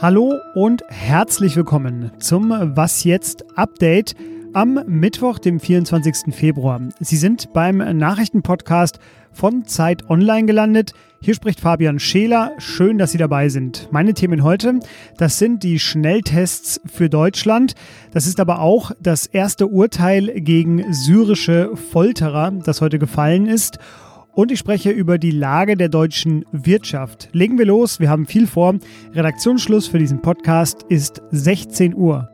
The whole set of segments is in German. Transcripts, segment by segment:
Hallo und herzlich willkommen zum Was jetzt Update am Mittwoch, dem 24. Februar. Sie sind beim Nachrichtenpodcast von Zeit Online gelandet. Hier spricht Fabian Scheler. Schön, dass Sie dabei sind. Meine Themen heute, das sind die Schnelltests für Deutschland. Das ist aber auch das erste Urteil gegen syrische Folterer, das heute gefallen ist und ich spreche über die Lage der deutschen Wirtschaft. Legen wir los, wir haben viel vor. Redaktionsschluss für diesen Podcast ist 16 Uhr.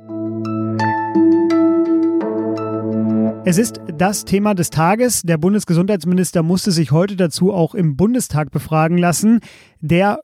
Es ist das Thema des Tages. Der Bundesgesundheitsminister musste sich heute dazu auch im Bundestag befragen lassen. Der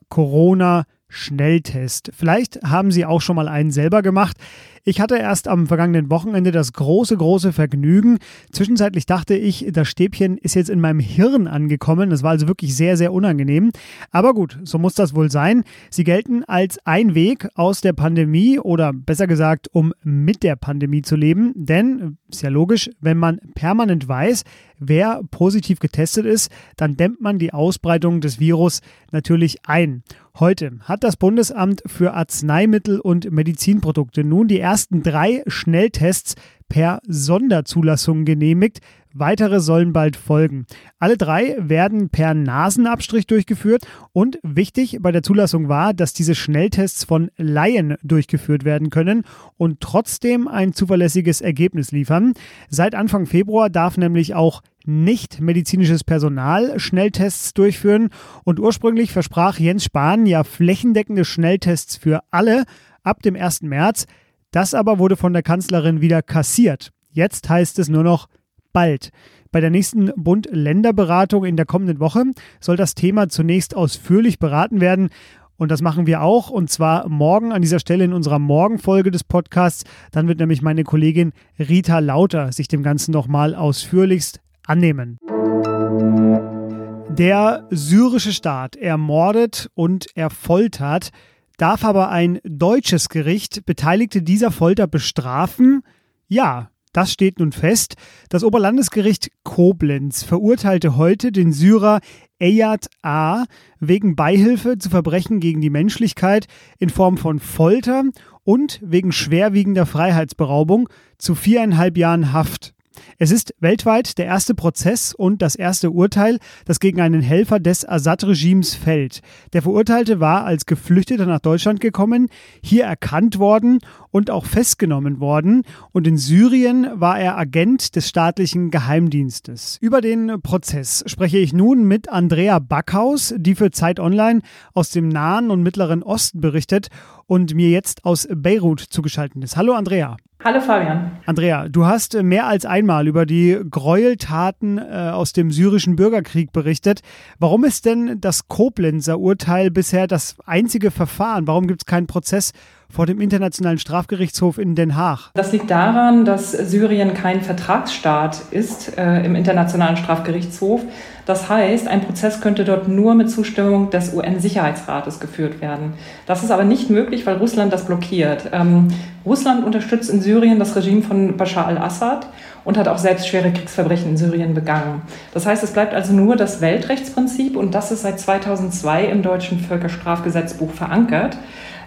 Corona-Schnelltest. Vielleicht haben Sie auch schon mal einen selber gemacht. Ich hatte erst am vergangenen Wochenende das große, große Vergnügen. Zwischenzeitlich dachte ich, das Stäbchen ist jetzt in meinem Hirn angekommen. Das war also wirklich sehr, sehr unangenehm. Aber gut, so muss das wohl sein. Sie gelten als ein Weg aus der Pandemie oder besser gesagt, um mit der Pandemie zu leben. Denn, ist ja logisch, wenn man permanent weiß, wer positiv getestet ist, dann dämmt man die Ausbreitung des Virus natürlich ein. Heute hat das Bundesamt für Arzneimittel und Medizinprodukte nun die ersten drei Schnelltests per Sonderzulassung genehmigt. Weitere sollen bald folgen. Alle drei werden per Nasenabstrich durchgeführt und wichtig bei der Zulassung war, dass diese Schnelltests von Laien durchgeführt werden können und trotzdem ein zuverlässiges Ergebnis liefern. Seit Anfang Februar darf nämlich auch nicht medizinisches Personal Schnelltests durchführen und ursprünglich versprach Jens Spahn ja flächendeckende Schnelltests für alle ab dem 1. März. Das aber wurde von der Kanzlerin wieder kassiert. Jetzt heißt es nur noch bald. Bei der nächsten Bund-Länder-Beratung in der kommenden Woche soll das Thema zunächst ausführlich beraten werden. Und das machen wir auch. Und zwar morgen an dieser Stelle in unserer Morgenfolge des Podcasts. Dann wird nämlich meine Kollegin Rita Lauter sich dem Ganzen nochmal ausführlichst annehmen. Der syrische Staat ermordet und er foltert Darf aber ein deutsches Gericht Beteiligte dieser Folter bestrafen? Ja, das steht nun fest. Das Oberlandesgericht Koblenz verurteilte heute den Syrer Eyad A. wegen Beihilfe zu Verbrechen gegen die Menschlichkeit in Form von Folter und wegen schwerwiegender Freiheitsberaubung zu viereinhalb Jahren Haft. Es ist weltweit der erste Prozess und das erste Urteil, das gegen einen Helfer des Assad-Regimes fällt. Der Verurteilte war als Geflüchteter nach Deutschland gekommen, hier erkannt worden und auch festgenommen worden und in Syrien war er Agent des staatlichen Geheimdienstes. Über den Prozess spreche ich nun mit Andrea Backhaus, die für Zeit Online aus dem Nahen und Mittleren Osten berichtet und mir jetzt aus Beirut zugeschaltet ist. Hallo Andrea. Hallo Fabian. Andrea, du hast äh, mehr als einmal über die Gräueltaten äh, aus dem syrischen Bürgerkrieg berichtet. Warum ist denn das Koblenzer Urteil bisher das einzige Verfahren? Warum gibt es keinen Prozess vor dem Internationalen Strafgerichtshof in Den Haag? Das liegt daran, dass Syrien kein Vertragsstaat ist äh, im Internationalen Strafgerichtshof. Das heißt, ein Prozess könnte dort nur mit Zustimmung des UN-Sicherheitsrates geführt werden. Das ist aber nicht möglich, weil Russland das blockiert. Ähm, Russland unterstützt in Syrien das Regime von Bashar al-Assad und hat auch selbst schwere Kriegsverbrechen in Syrien begangen. Das heißt, es bleibt also nur das Weltrechtsprinzip und das ist seit 2002 im deutschen Völkerstrafgesetzbuch verankert.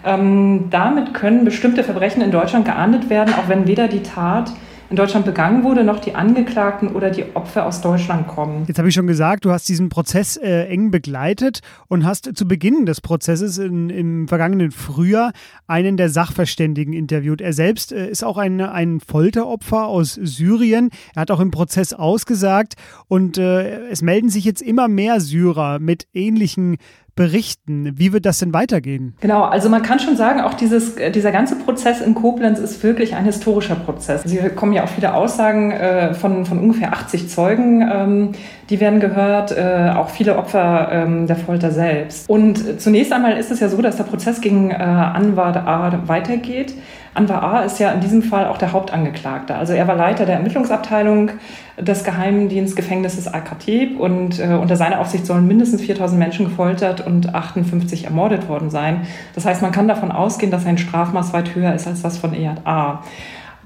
Ähm, damit können bestimmte Verbrechen in Deutschland geahndet werden, auch wenn weder die Tat in Deutschland begangen wurde, noch die Angeklagten oder die Opfer aus Deutschland kommen. Jetzt habe ich schon gesagt, du hast diesen Prozess äh, eng begleitet und hast zu Beginn des Prozesses in, im vergangenen Frühjahr einen der Sachverständigen interviewt. Er selbst äh, ist auch ein, ein Folteropfer aus Syrien. Er hat auch im Prozess ausgesagt und äh, es melden sich jetzt immer mehr Syrer mit ähnlichen berichten. Wie wird das denn weitergehen? Genau, also man kann schon sagen, auch dieses, äh, dieser ganze Prozess in Koblenz ist wirklich ein historischer Prozess. Sie kommen ja auch viele Aussagen äh, von, von ungefähr 80 Zeugen, ähm, die werden gehört, äh, auch viele Opfer ähm, der Folter selbst. Und zunächst einmal ist es ja so, dass der Prozess gegen äh, Anwar A. weitergeht. Anwar A. ist ja in diesem Fall auch der Hauptangeklagte. Also er war Leiter der Ermittlungsabteilung des Geheimdienstgefängnisses Al-Khatib und äh, unter seiner Aufsicht sollen mindestens 4000 Menschen gefoltert und 58 ermordet worden sein. Das heißt, man kann davon ausgehen, dass sein Strafmaß weit höher ist als das von Eyad A.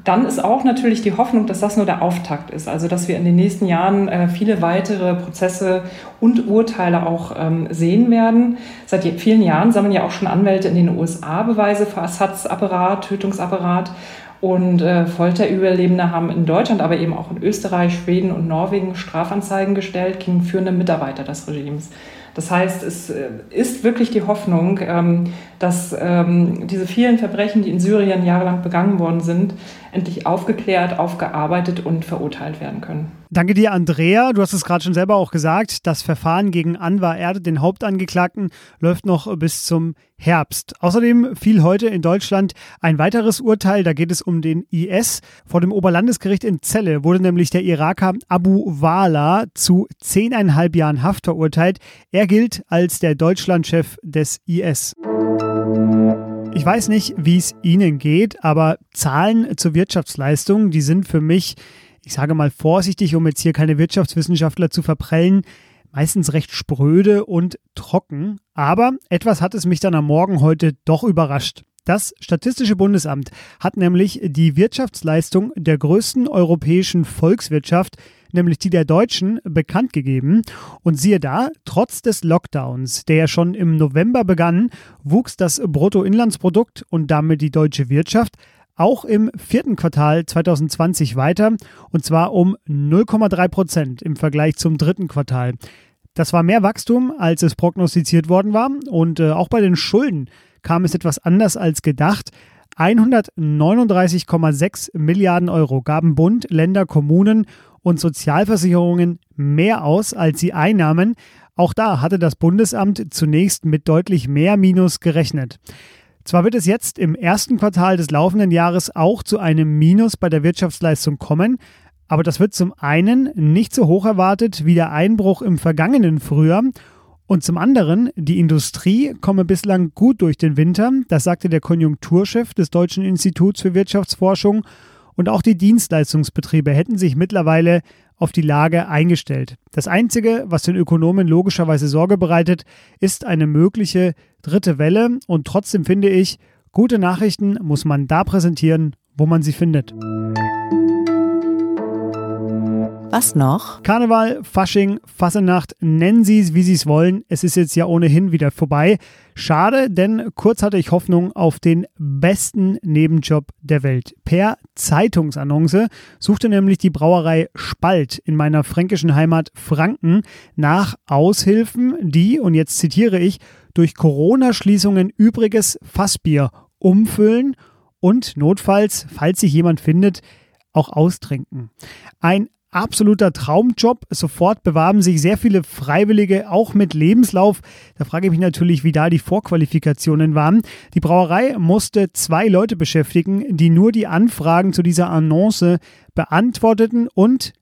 dann ist auch natürlich die Hoffnung, dass das nur der Auftakt ist. Also dass wir in den nächsten Jahren äh, viele weitere Prozesse und Urteile auch ähm, sehen werden. Seit vielen Jahren sammeln ja auch schon Anwälte in den USA Beweise für Assads-Apparat, Tötungsapparat. Und äh, Folterüberlebende haben in Deutschland, aber eben auch in Österreich, Schweden und Norwegen Strafanzeigen gestellt gegen führende Mitarbeiter des Regimes. Das heißt, es äh, ist wirklich die Hoffnung, ähm, dass ähm, diese vielen Verbrechen, die in Syrien jahrelang begangen worden sind, endlich aufgeklärt, aufgearbeitet und verurteilt werden können. Danke dir, Andrea. Du hast es gerade schon selber auch gesagt. Das Verfahren gegen Anwar Erde, den Hauptangeklagten, läuft noch bis zum Herbst. Außerdem fiel heute in Deutschland ein weiteres Urteil. Da geht es um den IS. Vor dem Oberlandesgericht in Celle wurde nämlich der Iraker Abu Wala zu zehneinhalb Jahren Haft verurteilt. Er gilt als der Deutschlandchef des IS. Ich weiß nicht, wie es Ihnen geht, aber Zahlen zur Wirtschaftsleistung, die sind für mich, ich sage mal vorsichtig, um jetzt hier keine Wirtschaftswissenschaftler zu verprellen, meistens recht spröde und trocken. Aber etwas hat es mich dann am Morgen heute doch überrascht. Das Statistische Bundesamt hat nämlich die Wirtschaftsleistung der größten europäischen Volkswirtschaft nämlich die der Deutschen, bekannt gegeben. Und siehe da, trotz des Lockdowns, der ja schon im November begann, wuchs das Bruttoinlandsprodukt und damit die deutsche Wirtschaft auch im vierten Quartal 2020 weiter, und zwar um 0,3 Prozent im Vergleich zum dritten Quartal. Das war mehr Wachstum, als es prognostiziert worden war. Und äh, auch bei den Schulden kam es etwas anders als gedacht. 139,6 Milliarden Euro gaben Bund, Länder, Kommunen und Sozialversicherungen mehr aus, als sie einnahmen. Auch da hatte das Bundesamt zunächst mit deutlich mehr Minus gerechnet. Zwar wird es jetzt im ersten Quartal des laufenden Jahres auch zu einem Minus bei der Wirtschaftsleistung kommen, aber das wird zum einen nicht so hoch erwartet wie der Einbruch im vergangenen Frühjahr und zum anderen, die Industrie komme bislang gut durch den Winter, das sagte der Konjunkturchef des Deutschen Instituts für Wirtschaftsforschung und auch die Dienstleistungsbetriebe hätten sich mittlerweile auf die Lage eingestellt. Das Einzige, was den Ökonomen logischerweise Sorge bereitet, ist eine mögliche dritte Welle und trotzdem finde ich, gute Nachrichten muss man da präsentieren, wo man sie findet. Was noch? Karneval, Fasching, Fassenacht, nennen Sie es, wie Sie es wollen. Es ist jetzt ja ohnehin wieder vorbei. Schade, denn kurz hatte ich Hoffnung auf den besten Nebenjob der Welt. Per Zeitungsannonce suchte nämlich die Brauerei Spalt in meiner fränkischen Heimat Franken nach Aushilfen, die, und jetzt zitiere ich, durch Corona-Schließungen übriges Fassbier umfüllen und notfalls, falls sich jemand findet, auch austrinken. Ein absoluter Traumjob. Sofort bewarben sich sehr viele Freiwillige, auch mit Lebenslauf. Da frage ich mich natürlich, wie da die Vorqualifikationen waren. Die Brauerei musste zwei Leute beschäftigen, die nur die Anfragen zu dieser Annonce beantworteten und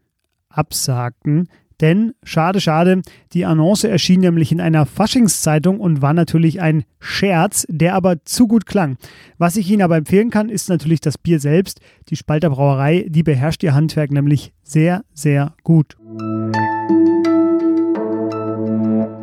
absagten. Denn, schade, schade, die Annonce erschien nämlich in einer Faschingszeitung und war natürlich ein Scherz, der aber zu gut klang. Was ich Ihnen aber empfehlen kann, ist natürlich das Bier selbst. Die Spalter Brauerei, die beherrscht ihr Handwerk nämlich sehr, sehr gut.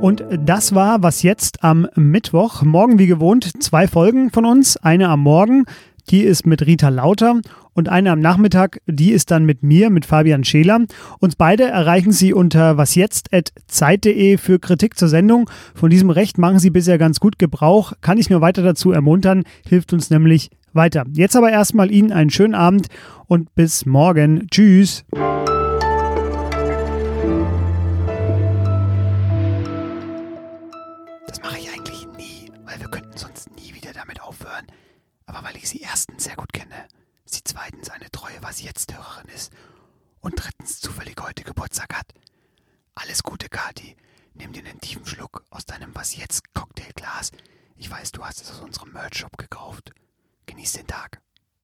Und das war was jetzt am Mittwoch. Morgen wie gewohnt zwei Folgen von uns. Eine am Morgen, die ist mit Rita Lauter und eine am Nachmittag, die ist dann mit mir, mit Fabian Scheler. Uns beide erreichen Sie unter wasjetzt.zeit.de für Kritik zur Sendung. Von diesem Recht machen Sie bisher ganz gut Gebrauch. Kann ich nur weiter dazu ermuntern, hilft uns nämlich weiter. Jetzt aber erstmal Ihnen einen schönen Abend und bis morgen. Tschüss. Aber weil ich sie erstens sehr gut kenne sie zweitens eine treue Was jetzt Hörerin ist und drittens zufällig heute Geburtstag hat. Alles Gute, Kati. Nimm dir einen tiefen Schluck aus deinem Was jetzt Cocktailglas. Ich weiß, du hast es aus unserem Merch-Shop gekauft. Genieß den Tag.